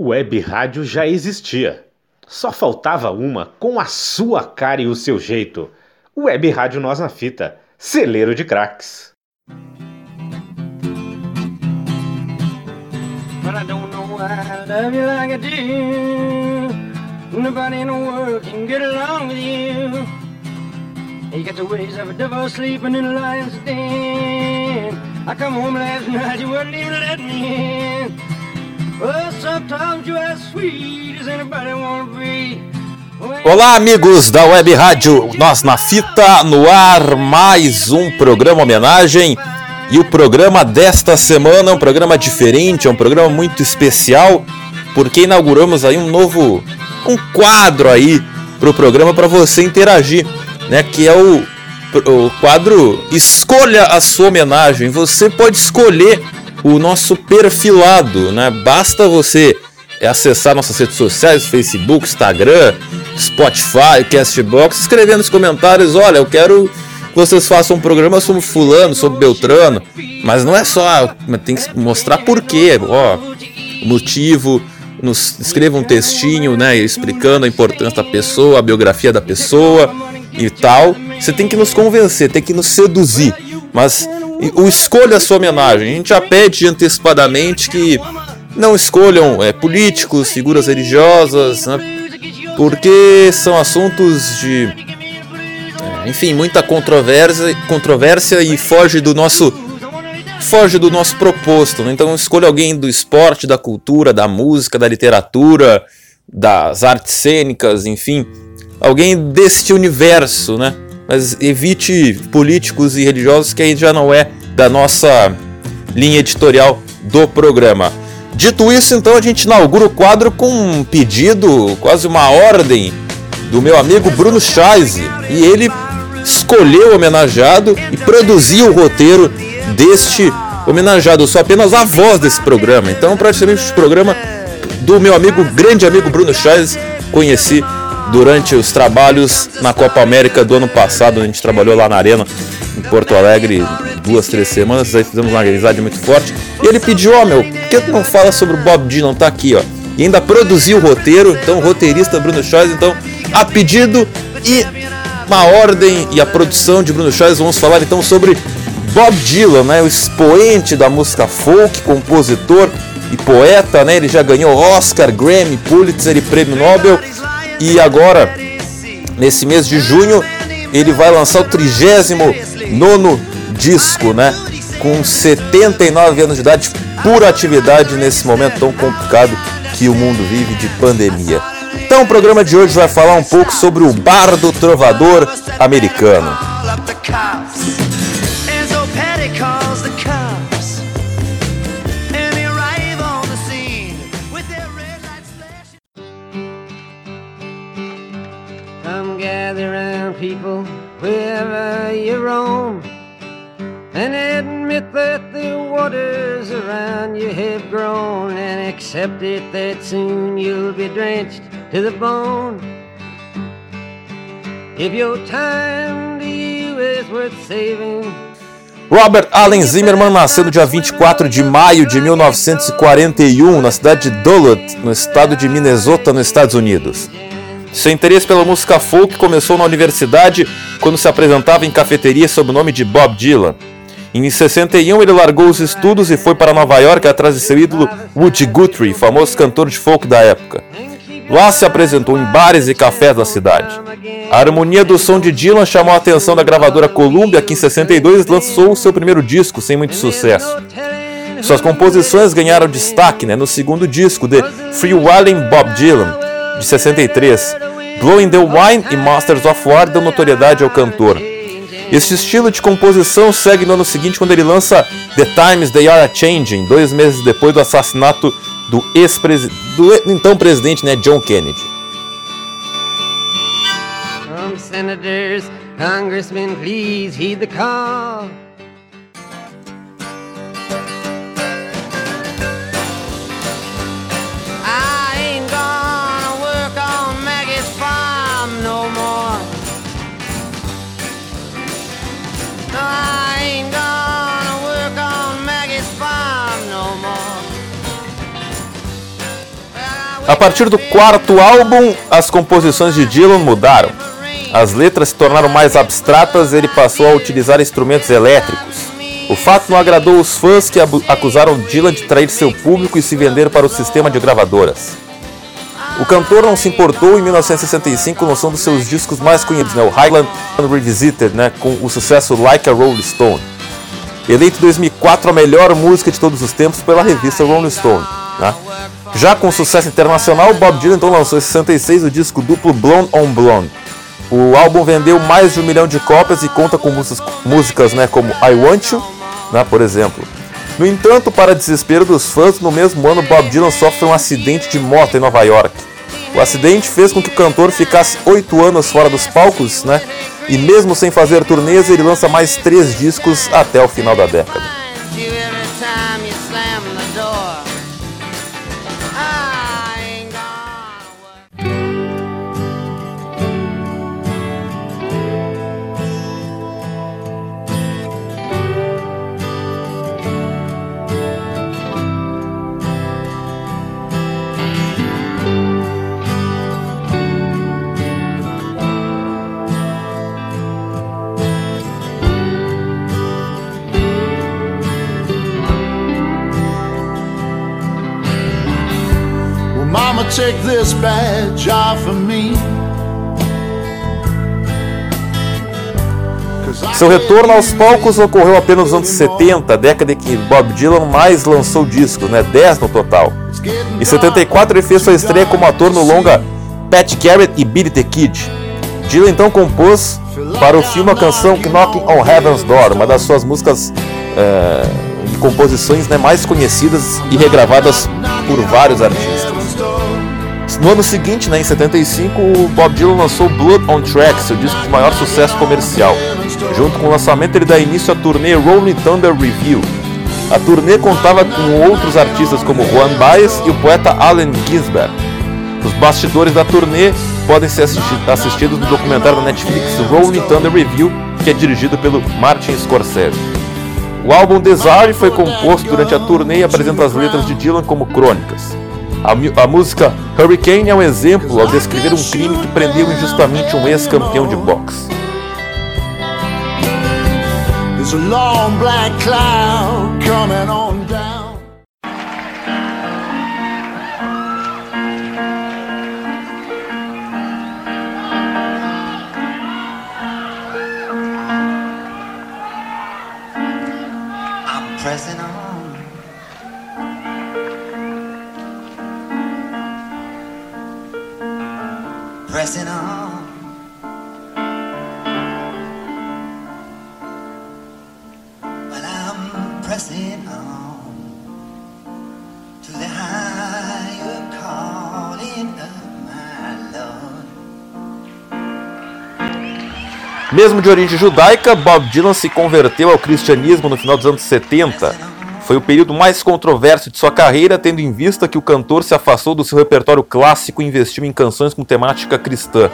Web rádio já existia. Só faltava uma com a sua cara e o seu jeito. Web Rádio Nós na Fita, celeiro de craques. You got the ways of a devil sleeping in a lion's den. I come home last night, you wouldn't even let me in. Olá, amigos da Web Rádio Nós na Fita, no ar mais um programa homenagem. E o programa desta semana é um programa diferente, é um programa muito especial, porque inauguramos aí um novo um quadro aí para o programa para você interagir, né? Que é o, o quadro Escolha a sua homenagem. Você pode escolher o nosso perfilado, né? Basta você acessar nossas redes sociais, Facebook, Instagram, Spotify, Castbox, escrever nos comentários, olha, eu quero que vocês façam um programa sobre fulano, sobre Beltrano, mas não é só, tem que mostrar por quê, ó, o motivo, nos escreva um textinho, né, explicando a importância da pessoa, a biografia da pessoa e tal. Você tem que nos convencer, tem que nos seduzir, mas o escolha a sua homenagem. A gente já pede antecipadamente que não escolham é, políticos, figuras religiosas, né, porque são assuntos de, é, enfim, muita controvérsia, controvérsia e foge do nosso foge do nosso proposto. Né? Então escolha alguém do esporte, da cultura, da música, da literatura, das artes cênicas, enfim, alguém deste universo, né? mas evite políticos e religiosos que aí já não é da nossa linha editorial do programa. Dito isso, então a gente inaugura o quadro com um pedido, quase uma ordem do meu amigo Bruno Scheise, e ele escolheu o homenageado e produziu o roteiro deste homenageado. Eu sou apenas a voz desse programa, então praticamente o programa do meu amigo, grande amigo Bruno Scheise, conheci durante os trabalhos na Copa América do ano passado. A gente trabalhou lá na Arena, em Porto Alegre, duas, três semanas. Aí fizemos uma amizade muito forte. E ele pediu: Ó, oh, meu, por que tu não fala sobre o Bob Dylan? Tá aqui, ó. E ainda produziu o roteiro. Então, o roteirista Bruno Scheiss. Então, a pedido e uma ordem e a produção de Bruno Scheiss, vamos falar então sobre Bob Dylan, né, o expoente da música folk, compositor e poeta, né? Ele já ganhou Oscar, Grammy, Pulitzer e Prêmio Nobel. E agora, nesse mês de junho, ele vai lançar o 39 disco, né? Com 79 anos de idade, pura atividade nesse momento tão complicado que o mundo vive de pandemia. Então, o programa de hoje vai falar um pouco sobre o bardo trovador americano. people wherever you roam and admit that the waters around you have grown and accept it that soon you'll be drenched to the bone. If your time to you is worth saving. Robert Allen Zimmerman nasceu no dia 24 de maio de 1941 na cidade de Duluth, no estado de Minnesota, nos Estados Unidos. Seu interesse pela música folk começou na universidade quando se apresentava em cafeterias sob o nome de Bob Dylan. Em 61 ele largou os estudos e foi para Nova York atrás de seu ídolo Woody Guthrie, famoso cantor de folk da época. Lá se apresentou em bares e cafés da cidade. A harmonia do som de Dylan chamou a atenção da gravadora Columbia, que em 62 lançou seu primeiro disco sem muito sucesso. Suas composições ganharam destaque né, no segundo disco, The Freewheeling Bob Dylan, de 63. Blowing the Wine e Masters of War dão notoriedade ao cantor. Este estilo de composição segue no ano seguinte quando ele lança The Times They Are Changing, dois meses depois do assassinato do ex-presidente, do então presidente, né, John Kennedy. senators, congressmen, please heed the call. A partir do quarto álbum, as composições de Dylan mudaram. As letras se tornaram mais abstratas e ele passou a utilizar instrumentos elétricos. O fato não agradou os fãs que acusaram Dylan de trair seu público e se vender para o sistema de gravadoras. O cantor não se importou em 1965 com som dos seus discos mais conhecidos, né, o Highland Revisited, né, com o sucesso Like a Rolling Stone. Eleito em 2004 a melhor música de todos os tempos pela revista Rolling Stone. Né? Já com sucesso internacional, Bob Dylan então lançou em 66 o disco duplo Blonde on Blonde. O álbum vendeu mais de um milhão de cópias e conta com músicas, músicas né, como I Want You, né, por exemplo. No entanto, para desespero dos fãs, no mesmo ano Bob Dylan sofre um acidente de moto em Nova York. O acidente fez com que o cantor ficasse oito anos fora dos palcos, né? E mesmo sem fazer turnês, ele lança mais três discos até o final da década. Take this badge off of me. Seu retorno aos palcos ocorreu apenas nos anos 70, década em que Bob Dylan mais lançou discos, né, 10 no total. Em 74 ele fez sua estreia como ator no longa Pat Garrett e Billy the Kid. Dylan então compôs para o filme a canção Knocking on Heaven's Door, uma das suas músicas é, e composições né, mais conhecidas e regravadas por vários artistas. No ano seguinte, né, em 75, o Bob Dylan lançou Blood on Track, seu disco de maior sucesso comercial. Junto com o lançamento, ele dá início à turnê Rolling Thunder Review. A turnê contava com outros artistas como Juan Baez e o poeta Allen Ginsberg. Os bastidores da turnê podem ser assistidos no documentário da Netflix Rolling Thunder Review, que é dirigido pelo Martin Scorsese. O álbum Desire foi composto durante a turnê e apresenta as letras de Dylan como crônicas. A, a, música Hurricane é um exemplo ao descrever um crime que prendeu injustamente um ex-campeão de boxe. Pressing on. But I'm pressing on to the higher calling of my Lord. Mesmo de origem judaica, Bob Dylan se converteu ao cristianismo no final dos anos 70 foi o período mais controverso de sua carreira, tendo em vista que o cantor se afastou do seu repertório clássico e investiu em canções com temática cristã.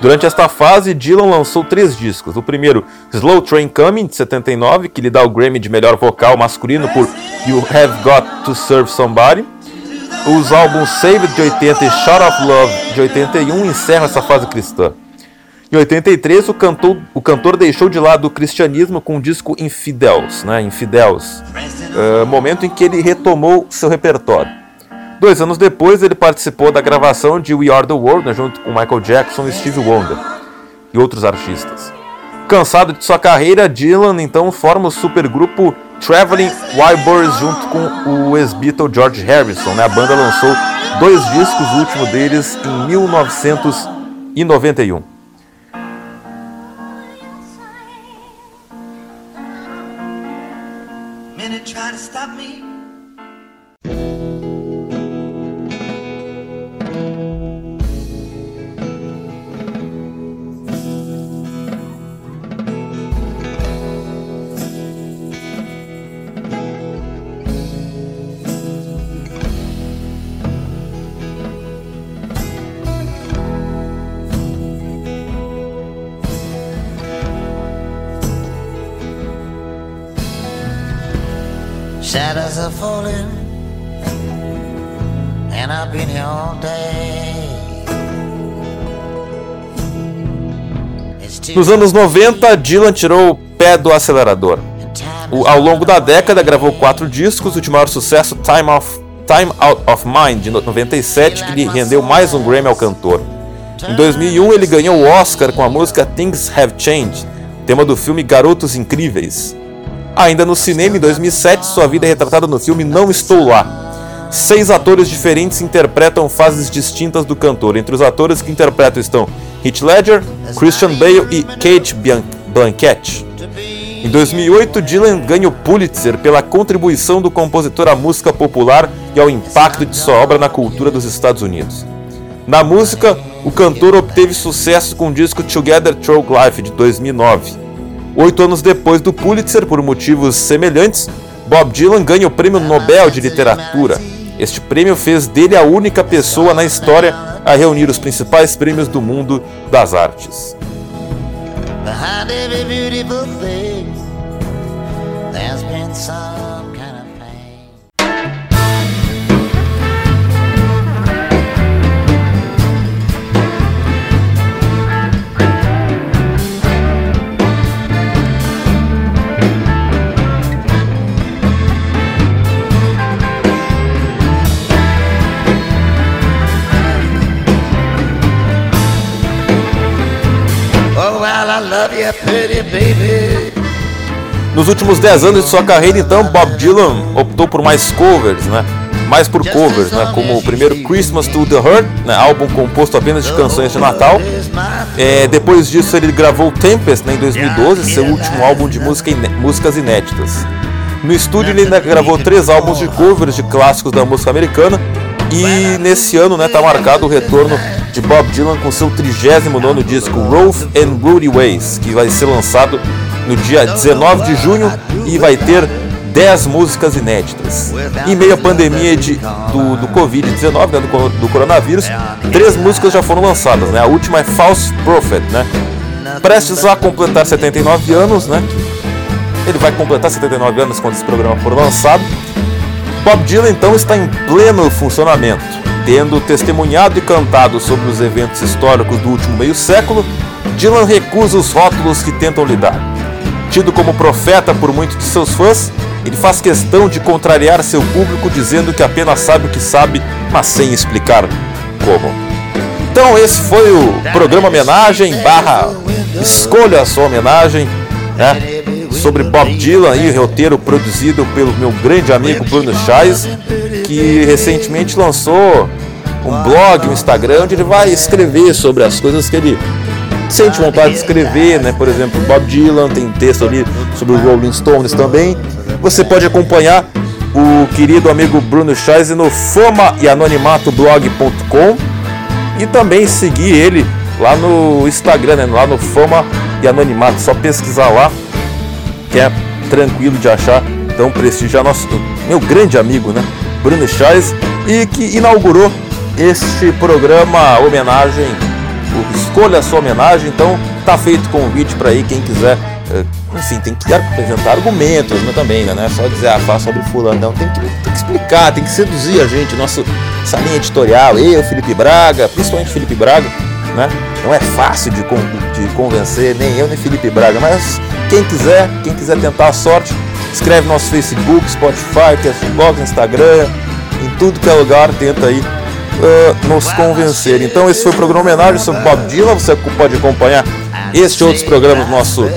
Durante esta fase, Dylan lançou três discos. O primeiro, Slow Train Coming, de 79, que lhe dá o Grammy de melhor vocal masculino por You Have Got to Serve Somebody. Os álbuns Saved, de 80 e Shot of Love, de 81, encerram essa fase cristã. Em 83, o cantor, o cantor deixou de lado o cristianismo com o disco Infidels, né, Infidels, uh, momento em que ele retomou seu repertório. Dois anos depois, ele participou da gravação de We Are the World, né, junto com Michael Jackson e Steve Wonder e outros artistas. Cansado de sua carreira, Dylan então forma o supergrupo Traveling Wilburys junto com o ex-Beatle George Harrison. Né? A banda lançou dois discos, o último deles em 1991. Shadows are falling, and Nos anos 90, Dylan tirou o pé do acelerador. O, ao longo da década, gravou quatro discos, o de maior sucesso, Time, of, Time Out of Mind, de 97, que lhe rendeu mais um Grammy ao cantor. Em 2001, ele ganhou o Oscar com a música Things Have Changed, tema do filme Garotos Incríveis. Ainda no cinema, em 2007, sua vida é retratada no filme Não Estou Lá. Seis atores diferentes interpretam fases distintas do cantor. Entre os atores que interpretam estão Heath Ledger, Christian Bale e Kate Blanchett. Em 2008, Dylan ganha o Pulitzer pela contribuição do compositor à música popular e ao impacto de sua obra na cultura dos Estados Unidos. Na música, o cantor obteve sucesso com o disco Together Through Life de 2009. Oito anos depois do Pulitzer, por motivos semelhantes, Bob Dylan ganha o Prêmio Nobel de Literatura. Este prêmio fez dele a única pessoa na história a reunir os principais prêmios do mundo das artes. Behind every beautiful thing, there's been some. Nos últimos 10 anos de sua carreira, então, Bob Dylan optou por mais covers, né? Mais por covers, né? Como o primeiro Christmas to the Heart, né? álbum composto apenas de canções de Natal. É, depois disso, ele gravou Tempest né? em 2012, seu último álbum de música músicas inéditas. No estúdio, ele ainda gravou três álbuns de covers de clássicos da música americana. E nesse ano, né, tá marcado o retorno de Bob Dylan com seu 39 disco Rough and Rudy Ways, que vai ser lançado no dia 19 de junho e vai ter 10 músicas inéditas. Em meio à pandemia de, do, do Covid-19, né, do, do, coronavírus, três músicas já foram lançadas. Né? A última é False Prophet, né? prestes a completar 79 anos. Né? Ele vai completar 79 anos quando esse programa for lançado. Bob Dylan então está em pleno funcionamento. Tendo testemunhado e cantado sobre os eventos históricos do último meio século, Dylan recusa os rótulos que tentam lhe dar. Tido como profeta por muitos de seus fãs, ele faz questão de contrariar seu público dizendo que apenas sabe o que sabe, mas sem explicar como. Então esse foi o programa homenagem barra escolha a sua homenagem, né? sobre Bob Dylan e o roteiro produzido pelo meu grande amigo Bruno Chais, que recentemente lançou um blog, um Instagram, onde ele vai escrever sobre as coisas que ele sente vontade de escrever, né? Por exemplo, Bob Dylan tem texto ali sobre o Rolling Stones também. Você pode acompanhar o querido amigo Bruno Scheisse no fama e anonimato.blog.com e também seguir ele lá no Instagram, né? lá no Fama e Anonimato. Só pesquisar lá que é tranquilo de achar. Então prestigiar nosso meu grande amigo, né? Bruno Chaves, e que inaugurou este programa homenagem, Escolha a sua homenagem. Então tá feito convite para aí quem quiser. Eh, enfim, tem que apresentar argumentos né, também, né? Não é só dizer, ah, fala sobre fulano, não. Tem que, tem que explicar, tem que seduzir a gente, nosso, essa linha editorial, eu, Felipe Braga, principalmente Felipe Braga, né? Não é fácil de, de convencer, nem eu, nem Felipe Braga, mas quem quiser, quem quiser tentar a sorte, escreve no nosso Facebook, Spotify, Castbox, Instagram, em tudo que é lugar, tenta aí uh, nos convencer. Então esse foi o programa homenagem sobre Bob Dylan. Você pode acompanhar este e outros programas no nosso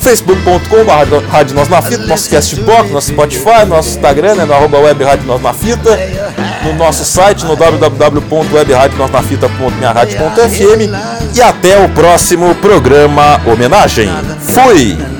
facebook.com.br Rádio Nós na Fita, nosso Castbox, nosso Spotify, nosso Instagram, né, no arroba web Rádio Nós na Fita, no nosso site, no www.webradionosnafita.minharadio.fm e até o próximo programa homenagem. Fui!